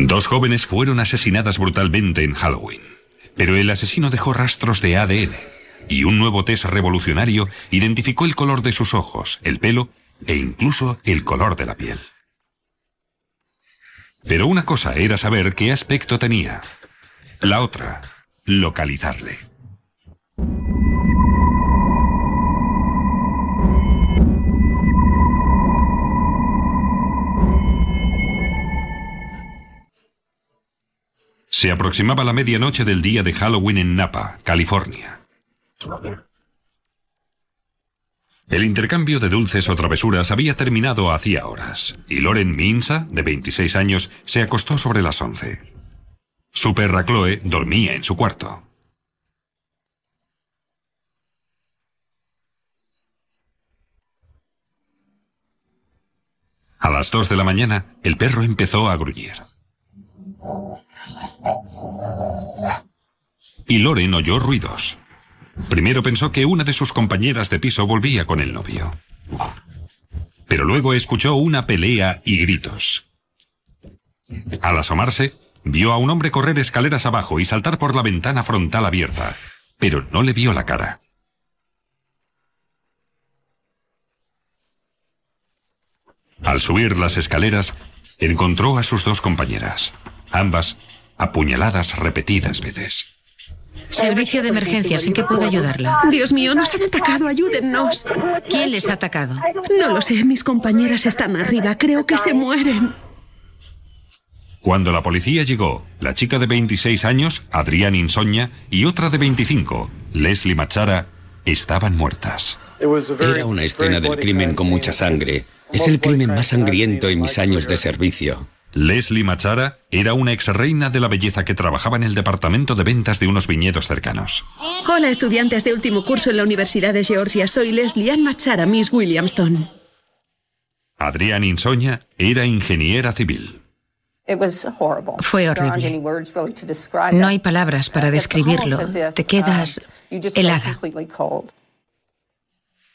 Dos jóvenes fueron asesinadas brutalmente en Halloween, pero el asesino dejó rastros de ADN y un nuevo test revolucionario identificó el color de sus ojos, el pelo e incluso el color de la piel. Pero una cosa era saber qué aspecto tenía. La otra, localizarle. Se aproximaba la medianoche del día de Halloween en Napa, California. El intercambio de dulces o travesuras había terminado hacía horas, y Loren Minsa, de 26 años, se acostó sobre las 11. Su perra Chloe dormía en su cuarto. A las 2 de la mañana, el perro empezó a gruñir. Y Loren oyó ruidos. Primero pensó que una de sus compañeras de piso volvía con el novio. Pero luego escuchó una pelea y gritos. Al asomarse, vio a un hombre correr escaleras abajo y saltar por la ventana frontal abierta, pero no le vio la cara. Al subir las escaleras, encontró a sus dos compañeras, ambas apuñaladas repetidas veces. Servicio de emergencias, ¿en qué puedo ayudarla? Dios mío, nos han atacado, ayúdennos. ¿Quién les ha atacado? No lo sé, mis compañeras están arriba, creo que se mueren. Cuando la policía llegó, la chica de 26 años, Adrián Insoña, y otra de 25, Leslie Machara, estaban muertas. Era una escena del crimen con mucha sangre. Es el crimen más sangriento en mis años de servicio. Leslie Machara era una ex reina de la belleza que trabajaba en el departamento de ventas de unos viñedos cercanos. Hola, estudiantes de último curso en la Universidad de Georgia. Soy Leslie Ann Machara, Miss Williamston. Adrián Insoña era ingeniera civil. Fue horrible. No hay palabras para describirlo. Te quedas helada.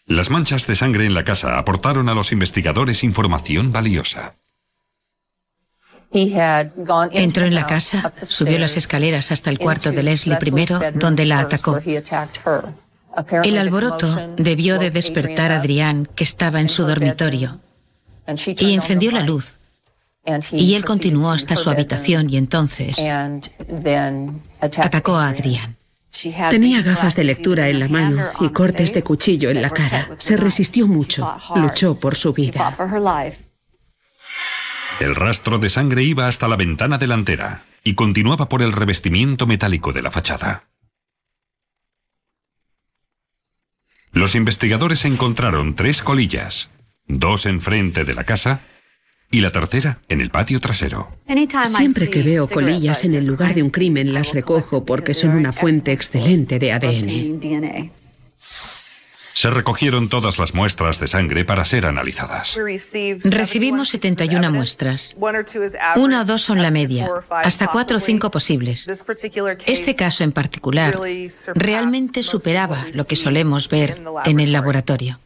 Las manchas de sangre en la casa aportaron a los investigadores información valiosa. Entró en la casa, subió las escaleras hasta el cuarto de Leslie primero, donde la atacó. El alboroto debió de despertar a Adrián, que estaba en su dormitorio, y encendió la luz. Y él continuó hasta su habitación y entonces atacó a Adrián. Tenía gafas de lectura en la mano y cortes de cuchillo en la cara. Se resistió mucho, luchó por su vida. El rastro de sangre iba hasta la ventana delantera y continuaba por el revestimiento metálico de la fachada. Los investigadores encontraron tres colillas, dos enfrente de la casa y la tercera en el patio trasero. Siempre que veo colillas en el lugar de un crimen las recojo porque son una fuente excelente de ADN. Se recogieron todas las muestras de sangre para ser analizadas. Recibimos 71 muestras. Una o dos son la media, hasta cuatro o cinco posibles. Este caso en particular realmente superaba lo que solemos ver en el laboratorio.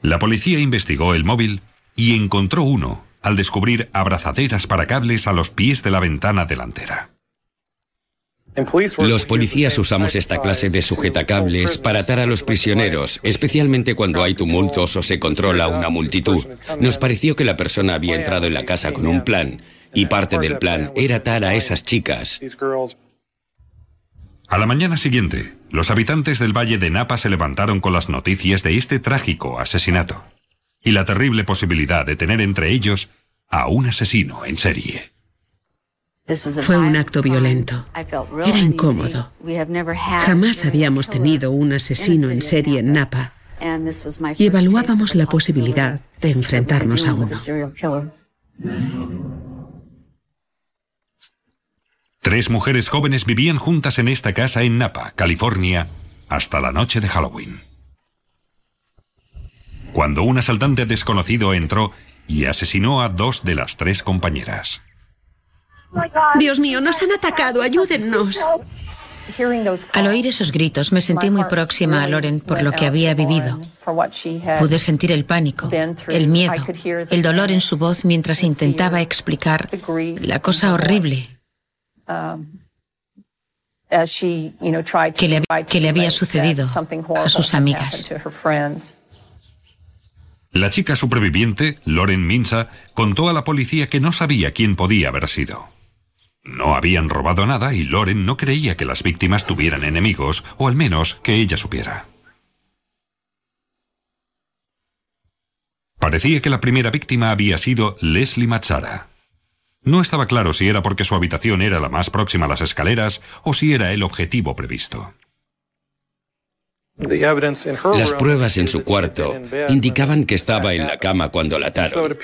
La policía investigó el móvil y encontró uno al descubrir abrazaderas para cables a los pies de la ventana delantera. Los policías usamos esta clase de sujetacables para atar a los prisioneros, especialmente cuando hay tumultos o se controla una multitud. Nos pareció que la persona había entrado en la casa con un plan, y parte del plan era atar a esas chicas. A la mañana siguiente, los habitantes del Valle de Napa se levantaron con las noticias de este trágico asesinato y la terrible posibilidad de tener entre ellos a un asesino en serie. Fue un acto violento. Era incómodo. Jamás habíamos tenido un asesino en serie en Napa y evaluábamos la posibilidad de enfrentarnos a uno. Tres mujeres jóvenes vivían juntas en esta casa en Napa, California, hasta la noche de Halloween. Cuando un asaltante desconocido entró y asesinó a dos de las tres compañeras. Dios mío, nos han atacado, ayúdennos. Al oír esos gritos me sentí muy próxima a Loren por lo que había vivido. Pude sentir el pánico, el miedo, el dolor en su voz mientras intentaba explicar la cosa horrible que le, que le había sucedido a sus amigas. La chica superviviente, Loren Minsa, contó a la policía que no sabía quién podía haber sido. No habían robado nada y Loren no creía que las víctimas tuvieran enemigos, o al menos que ella supiera. Parecía que la primera víctima había sido Leslie Machara. No estaba claro si era porque su habitación era la más próxima a las escaleras o si era el objetivo previsto. Las pruebas en su cuarto indicaban que estaba en la cama cuando la ataron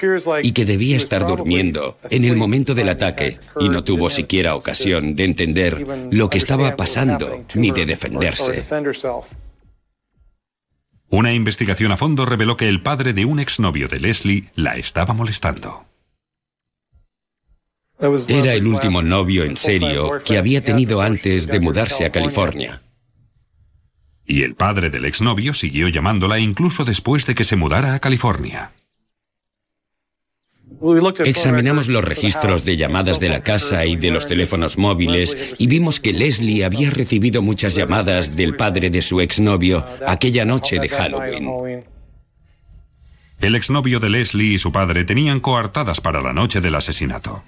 y que debía estar durmiendo en el momento del ataque y no tuvo siquiera ocasión de entender lo que estaba pasando ni de defenderse. Una investigación a fondo reveló que el padre de un exnovio de Leslie la estaba molestando. Era el último novio en serio que había tenido antes de mudarse a California. Y el padre del exnovio siguió llamándola incluso después de que se mudara a California. Examinamos los registros de llamadas de la casa y de los teléfonos móviles y vimos que Leslie había recibido muchas llamadas del padre de su exnovio aquella noche de Halloween. El exnovio de Leslie y su padre tenían coartadas para la noche del asesinato.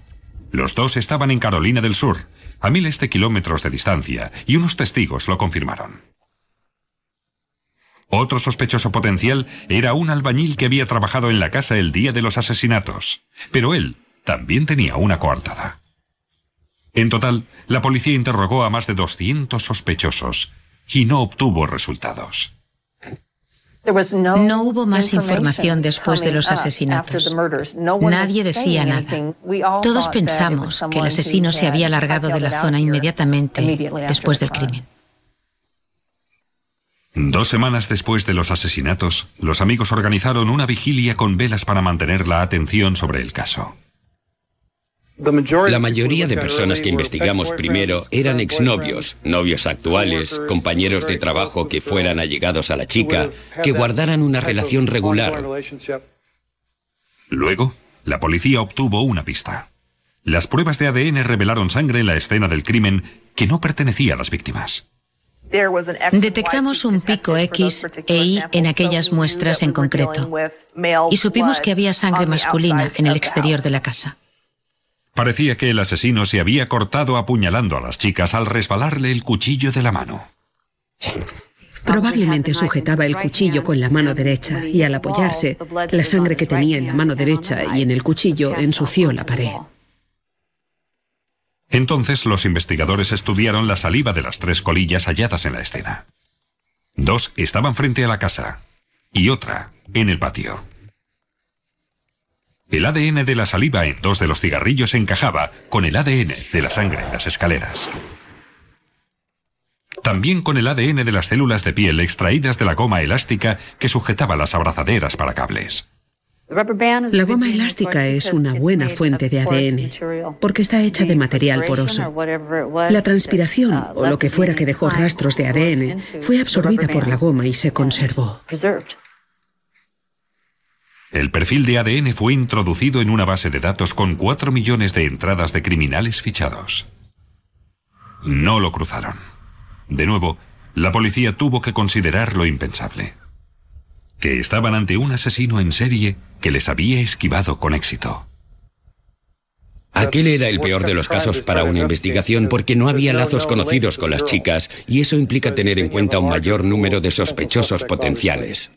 Los dos estaban en Carolina del Sur, a miles de kilómetros de distancia, y unos testigos lo confirmaron. Otro sospechoso potencial era un albañil que había trabajado en la casa el día de los asesinatos, pero él también tenía una coartada. En total, la policía interrogó a más de 200 sospechosos y no obtuvo resultados. No hubo más información después de los asesinatos. Nadie decía nada. Todos pensamos que el asesino se había largado de la zona inmediatamente después del crimen. Dos semanas después de los asesinatos, los amigos organizaron una vigilia con velas para mantener la atención sobre el caso. La mayoría de personas que investigamos primero eran exnovios, novios actuales, compañeros de trabajo que fueran allegados a la chica, que guardaran una relación regular. Luego, la policía obtuvo una pista. Las pruebas de ADN revelaron sangre en la escena del crimen que no pertenecía a las víctimas. Detectamos un pico X e Y en aquellas muestras en concreto y supimos que había sangre masculina en el exterior de la casa. Parecía que el asesino se había cortado apuñalando a las chicas al resbalarle el cuchillo de la mano. Probablemente sujetaba el cuchillo con la mano derecha y al apoyarse, la sangre que tenía en la mano derecha y en el cuchillo ensució la pared. Entonces los investigadores estudiaron la saliva de las tres colillas halladas en la escena. Dos estaban frente a la casa y otra en el patio. El ADN de la saliva en dos de los cigarrillos encajaba con el ADN de la sangre en las escaleras. También con el ADN de las células de piel extraídas de la goma elástica que sujetaba las abrazaderas para cables. La goma elástica es una buena fuente de ADN porque está hecha de material poroso. La transpiración o lo que fuera que dejó rastros de ADN fue absorbida por la goma y se conservó. El perfil de ADN fue introducido en una base de datos con 4 millones de entradas de criminales fichados. No lo cruzaron. De nuevo, la policía tuvo que considerar lo impensable que estaban ante un asesino en serie que les había esquivado con éxito. Aquel era el peor de los casos para una investigación porque no había lazos conocidos con las chicas y eso implica tener en cuenta un mayor número de sospechosos potenciales.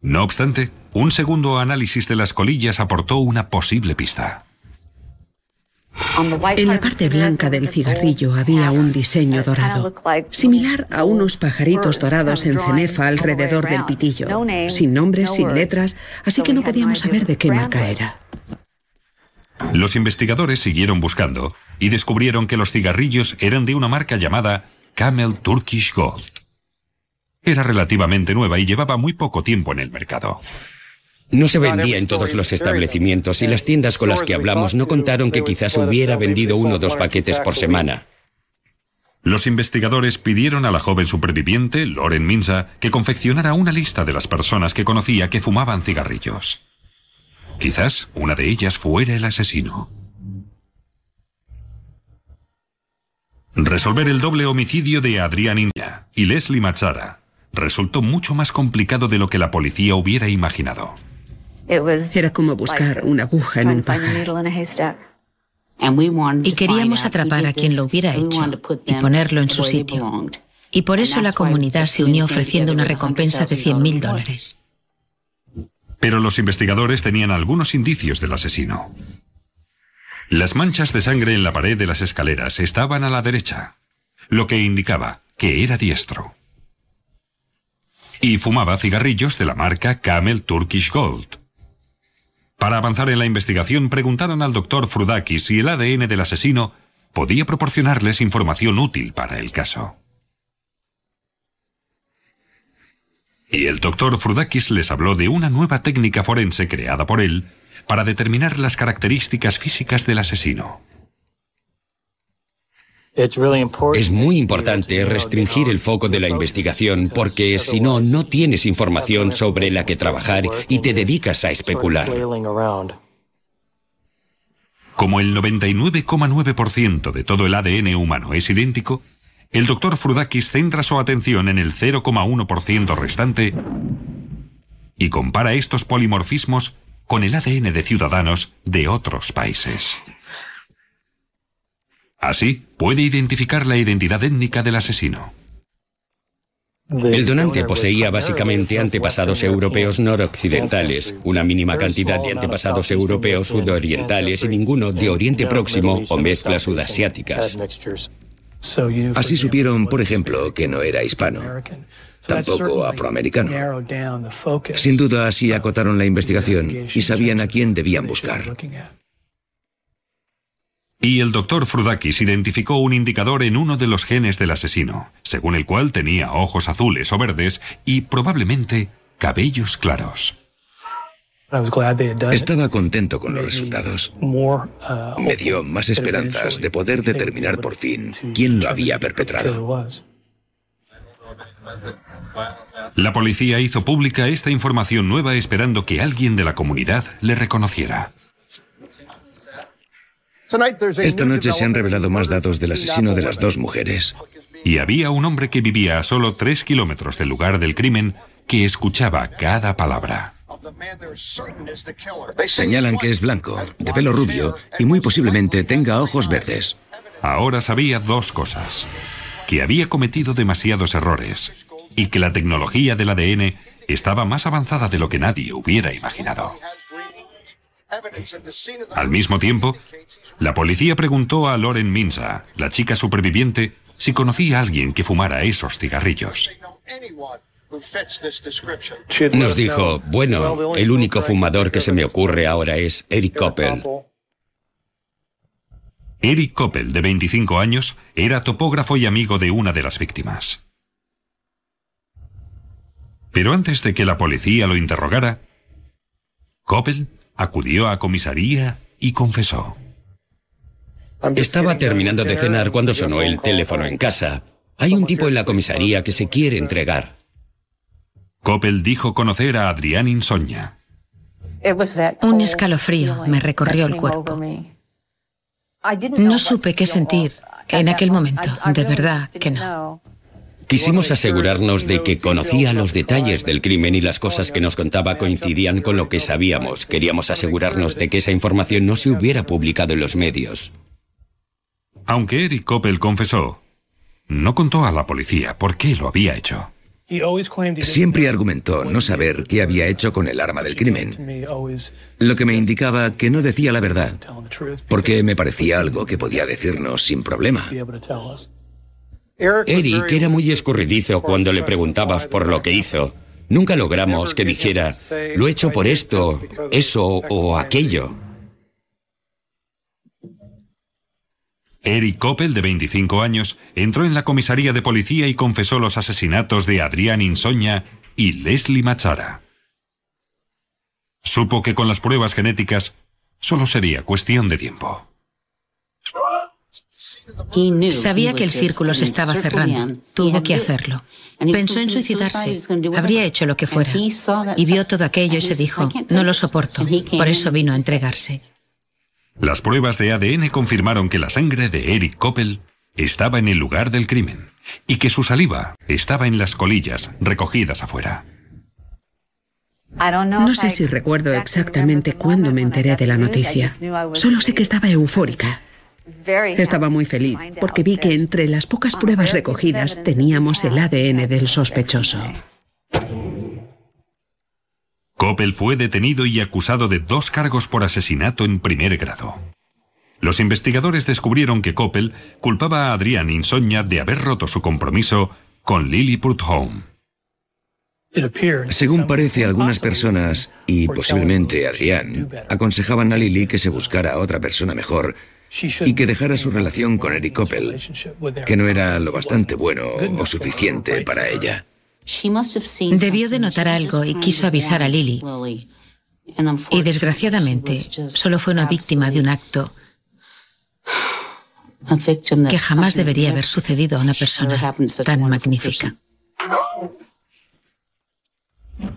No obstante, un segundo análisis de las colillas aportó una posible pista. En la parte blanca del cigarrillo había un diseño dorado, similar a unos pajaritos dorados en cenefa alrededor del pitillo, sin nombres, sin letras, así que no podíamos saber de qué marca era. Los investigadores siguieron buscando y descubrieron que los cigarrillos eran de una marca llamada Camel Turkish Gold. Era relativamente nueva y llevaba muy poco tiempo en el mercado. No se vendía en todos los establecimientos y las tiendas con las que hablamos no contaron que quizás hubiera vendido uno o dos paquetes por semana. Los investigadores pidieron a la joven superviviente, Loren Minza, que confeccionara una lista de las personas que conocía que fumaban cigarrillos. Quizás una de ellas fuera el asesino. Resolver el doble homicidio de Adrián India y Leslie Machara resultó mucho más complicado de lo que la policía hubiera imaginado. Era como buscar una aguja en un pajar. Y queríamos atrapar a quien lo hubiera hecho y ponerlo en su sitio. Y por eso la comunidad se unió ofreciendo una recompensa de 100.000 dólares. Pero los investigadores tenían algunos indicios del asesino. Las manchas de sangre en la pared de las escaleras estaban a la derecha, lo que indicaba que era diestro. Y fumaba cigarrillos de la marca Camel Turkish Gold. Para avanzar en la investigación, preguntaron al doctor Frudakis si el ADN del asesino podía proporcionarles información útil para el caso. Y el doctor Frudakis les habló de una nueva técnica forense creada por él para determinar las características físicas del asesino. Es muy importante restringir el foco de la investigación porque si no, no tienes información sobre la que trabajar y te dedicas a especular. Como el 99,9% de todo el ADN humano es idéntico, el doctor Frudakis centra su atención en el 0,1% restante y compara estos polimorfismos con el ADN de ciudadanos de otros países. Así, puede identificar la identidad étnica del asesino. El donante poseía básicamente antepasados europeos noroccidentales, una mínima cantidad de antepasados europeos sudorientales y ninguno de Oriente Próximo o mezclas sudasiáticas. Así supieron, por ejemplo, que no era hispano, tampoco afroamericano. Sin duda así acotaron la investigación y sabían a quién debían buscar. Y el doctor Frudakis identificó un indicador en uno de los genes del asesino, según el cual tenía ojos azules o verdes y probablemente cabellos claros. Estaba contento con los resultados. Me dio más esperanzas de poder determinar por fin quién lo había perpetrado. La policía hizo pública esta información nueva esperando que alguien de la comunidad le reconociera. Esta noche se han revelado más datos del asesino de las dos mujeres. Y había un hombre que vivía a solo tres kilómetros del lugar del crimen que escuchaba cada palabra. Señalan que es blanco, de pelo rubio y muy posiblemente tenga ojos verdes. Ahora sabía dos cosas. Que había cometido demasiados errores y que la tecnología del ADN estaba más avanzada de lo que nadie hubiera imaginado. Al mismo tiempo, la policía preguntó a Loren Minza, la chica superviviente, si conocía a alguien que fumara esos cigarrillos. Nos dijo, bueno, el único fumador que se me ocurre ahora es Eric Coppel. Eric Coppel, de 25 años, era topógrafo y amigo de una de las víctimas. Pero antes de que la policía lo interrogara, Coppel acudió a comisaría y confesó. Estaba terminando de cenar cuando sonó el teléfono en casa. Hay un tipo en la comisaría que se quiere entregar. Coppel dijo conocer a Adrián Insogna. Un escalofrío me recorrió el cuerpo. No supe qué sentir en aquel momento, de verdad que no. Quisimos asegurarnos de que conocía los detalles del crimen y las cosas que nos contaba coincidían con lo que sabíamos. Queríamos asegurarnos de que esa información no se hubiera publicado en los medios. Aunque Eric Coppel confesó, no contó a la policía por qué lo había hecho. Siempre argumentó no saber qué había hecho con el arma del crimen, lo que me indicaba que no decía la verdad, porque me parecía algo que podía decirnos sin problema. Eric era muy escurridizo cuando le preguntabas por lo que hizo. Nunca logramos que dijera, lo he hecho por esto, eso o aquello. Eric Coppel, de 25 años, entró en la comisaría de policía y confesó los asesinatos de Adrián Insoña y Leslie Machara. Supo que con las pruebas genéticas solo sería cuestión de tiempo. Sabía que el círculo se estaba cerrando. Tuvo que hacerlo. Pensó en suicidarse. Habría hecho lo que fuera. Y vio todo aquello y se dijo, no lo soporto. Por eso vino a entregarse. Las pruebas de ADN confirmaron que la sangre de Eric Koppel estaba en el lugar del crimen y que su saliva estaba en las colillas recogidas afuera. No sé si recuerdo exactamente cuándo me enteré de la noticia. Solo sé que estaba eufórica. Estaba muy feliz porque vi que entre las pocas pruebas recogidas teníamos el ADN del sospechoso. Coppel fue detenido y acusado de dos cargos por asesinato en primer grado. Los investigadores descubrieron que Coppel culpaba a Adrián Insogna de haber roto su compromiso con Lily Prudhomme. Según parece, algunas personas, y posiblemente Adrián, aconsejaban a Lily que se buscara a otra persona mejor y que dejara su relación con Eric Coppel, que no era lo bastante bueno o suficiente para ella. Debió de notar algo y quiso avisar a Lily. Y desgraciadamente solo fue una víctima de un acto que jamás debería haber sucedido a una persona tan magnífica.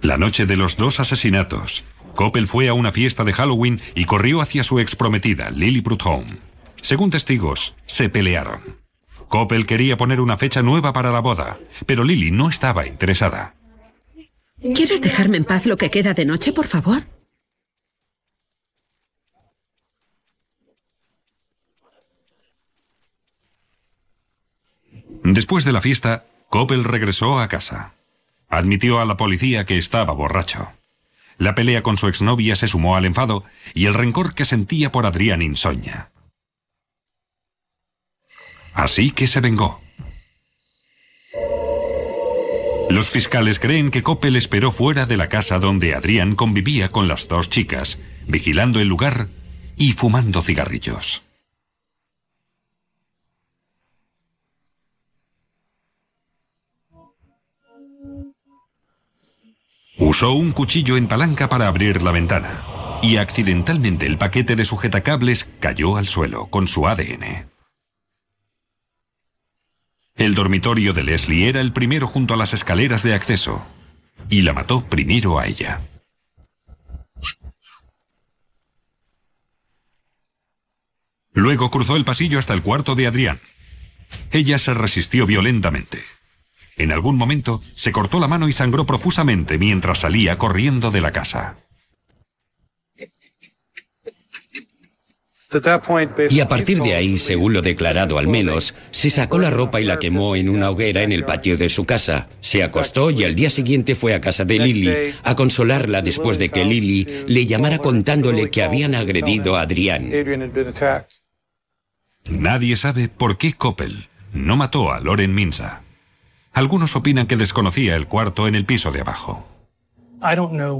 La noche de los dos asesinatos, Coppel fue a una fiesta de Halloween y corrió hacia su exprometida, Lily Prudhomme. Según testigos, se pelearon. Coppel quería poner una fecha nueva para la boda, pero Lily no estaba interesada. ¿Quieres dejarme en paz lo que queda de noche, por favor? Después de la fiesta, Coppel regresó a casa. Admitió a la policía que estaba borracho. La pelea con su exnovia se sumó al enfado y el rencor que sentía por Adrián Insoña. Así que se vengó. Los fiscales creen que Coppel esperó fuera de la casa donde Adrián convivía con las dos chicas, vigilando el lugar y fumando cigarrillos. Usó un cuchillo en palanca para abrir la ventana y accidentalmente el paquete de sujetacables cayó al suelo con su ADN. El dormitorio de Leslie era el primero junto a las escaleras de acceso, y la mató primero a ella. Luego cruzó el pasillo hasta el cuarto de Adrián. Ella se resistió violentamente. En algún momento se cortó la mano y sangró profusamente mientras salía corriendo de la casa. Y a partir de ahí, según lo declarado al menos, se sacó la ropa y la quemó en una hoguera en el patio de su casa. Se acostó y al día siguiente fue a casa de Lily a consolarla después de que Lily le llamara contándole que habían agredido a Adrián. Nadie sabe por qué Coppel no mató a Loren Minsa. Algunos opinan que desconocía el cuarto en el piso de abajo.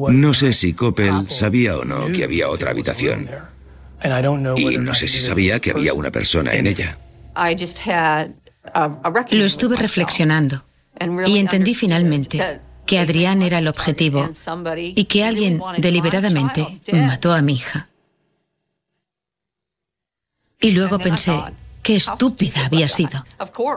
No sé si Coppel sabía o no que había otra habitación. Y no sé si sabía que había una persona en ella. Lo estuve reflexionando y entendí finalmente que Adrián era el objetivo y que alguien deliberadamente mató a mi hija. Y luego pensé, qué estúpida había sido.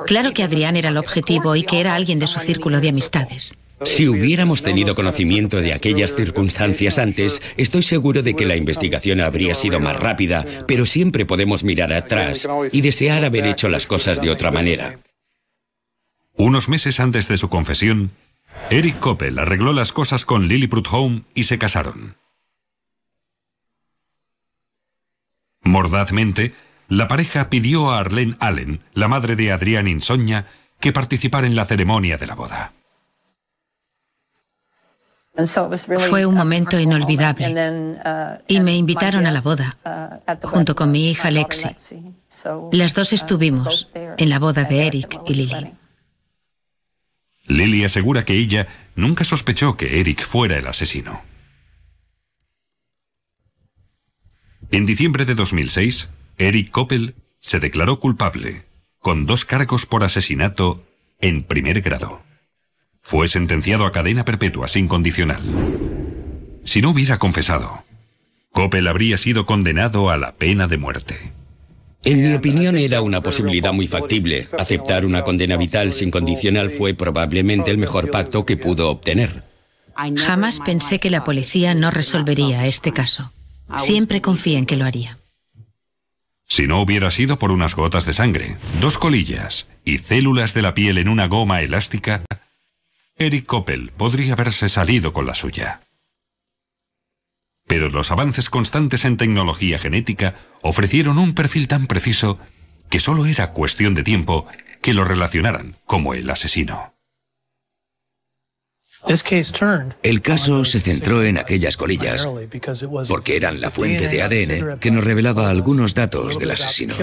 Claro que Adrián era el objetivo y que era alguien de su círculo de amistades. Si hubiéramos tenido conocimiento de aquellas circunstancias antes, estoy seguro de que la investigación habría sido más rápida, pero siempre podemos mirar atrás y desear haber hecho las cosas de otra manera. Unos meses antes de su confesión, Eric Coppel arregló las cosas con Lily Prudhomme y se casaron. Mordazmente, la pareja pidió a Arlene Allen, la madre de Adrián Insogna, que participara en la ceremonia de la boda. Fue un momento inolvidable y me invitaron a la boda junto con mi hija Lexi. Las dos estuvimos en la boda de Eric y Lily. Lily asegura que ella nunca sospechó que Eric fuera el asesino. En diciembre de 2006, Eric Koppel se declaró culpable, con dos cargos por asesinato en primer grado. Fue sentenciado a cadena perpetua sin condicional. Si no hubiera confesado, Coppel habría sido condenado a la pena de muerte. En mi opinión era una posibilidad muy factible. Aceptar una condena vital sin condicional fue probablemente el mejor pacto que pudo obtener. Jamás pensé que la policía no resolvería este caso. Siempre confié en que lo haría. Si no hubiera sido por unas gotas de sangre, dos colillas y células de la piel en una goma elástica, Eric Koppel podría haberse salido con la suya. Pero los avances constantes en tecnología genética ofrecieron un perfil tan preciso que solo era cuestión de tiempo que lo relacionaran como el asesino. El caso se centró en aquellas colillas porque eran la fuente de ADN que nos revelaba algunos datos del asesino.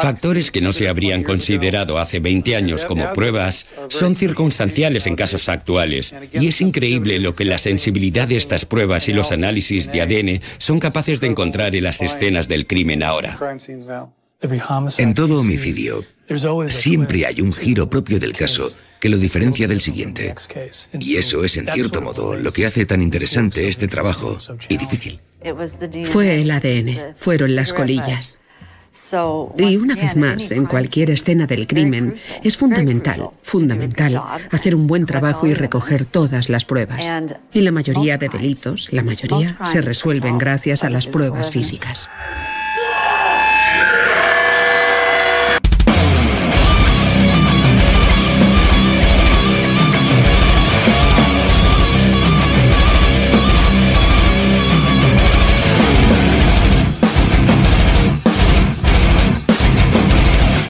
Factores que no se habrían considerado hace 20 años como pruebas son circunstanciales en casos actuales, y es increíble lo que la sensibilidad de estas pruebas y los análisis de ADN son capaces de encontrar en las escenas del crimen ahora. En todo homicidio, siempre hay un giro propio del caso que lo diferencia del siguiente. Y eso es, en cierto modo, lo que hace tan interesante este trabajo y difícil. Fue el ADN, fueron las colillas. Y una vez más, en cualquier escena del crimen, es fundamental, fundamental, hacer un buen trabajo y recoger todas las pruebas. Y la mayoría de delitos, la mayoría, se resuelven gracias a las pruebas físicas.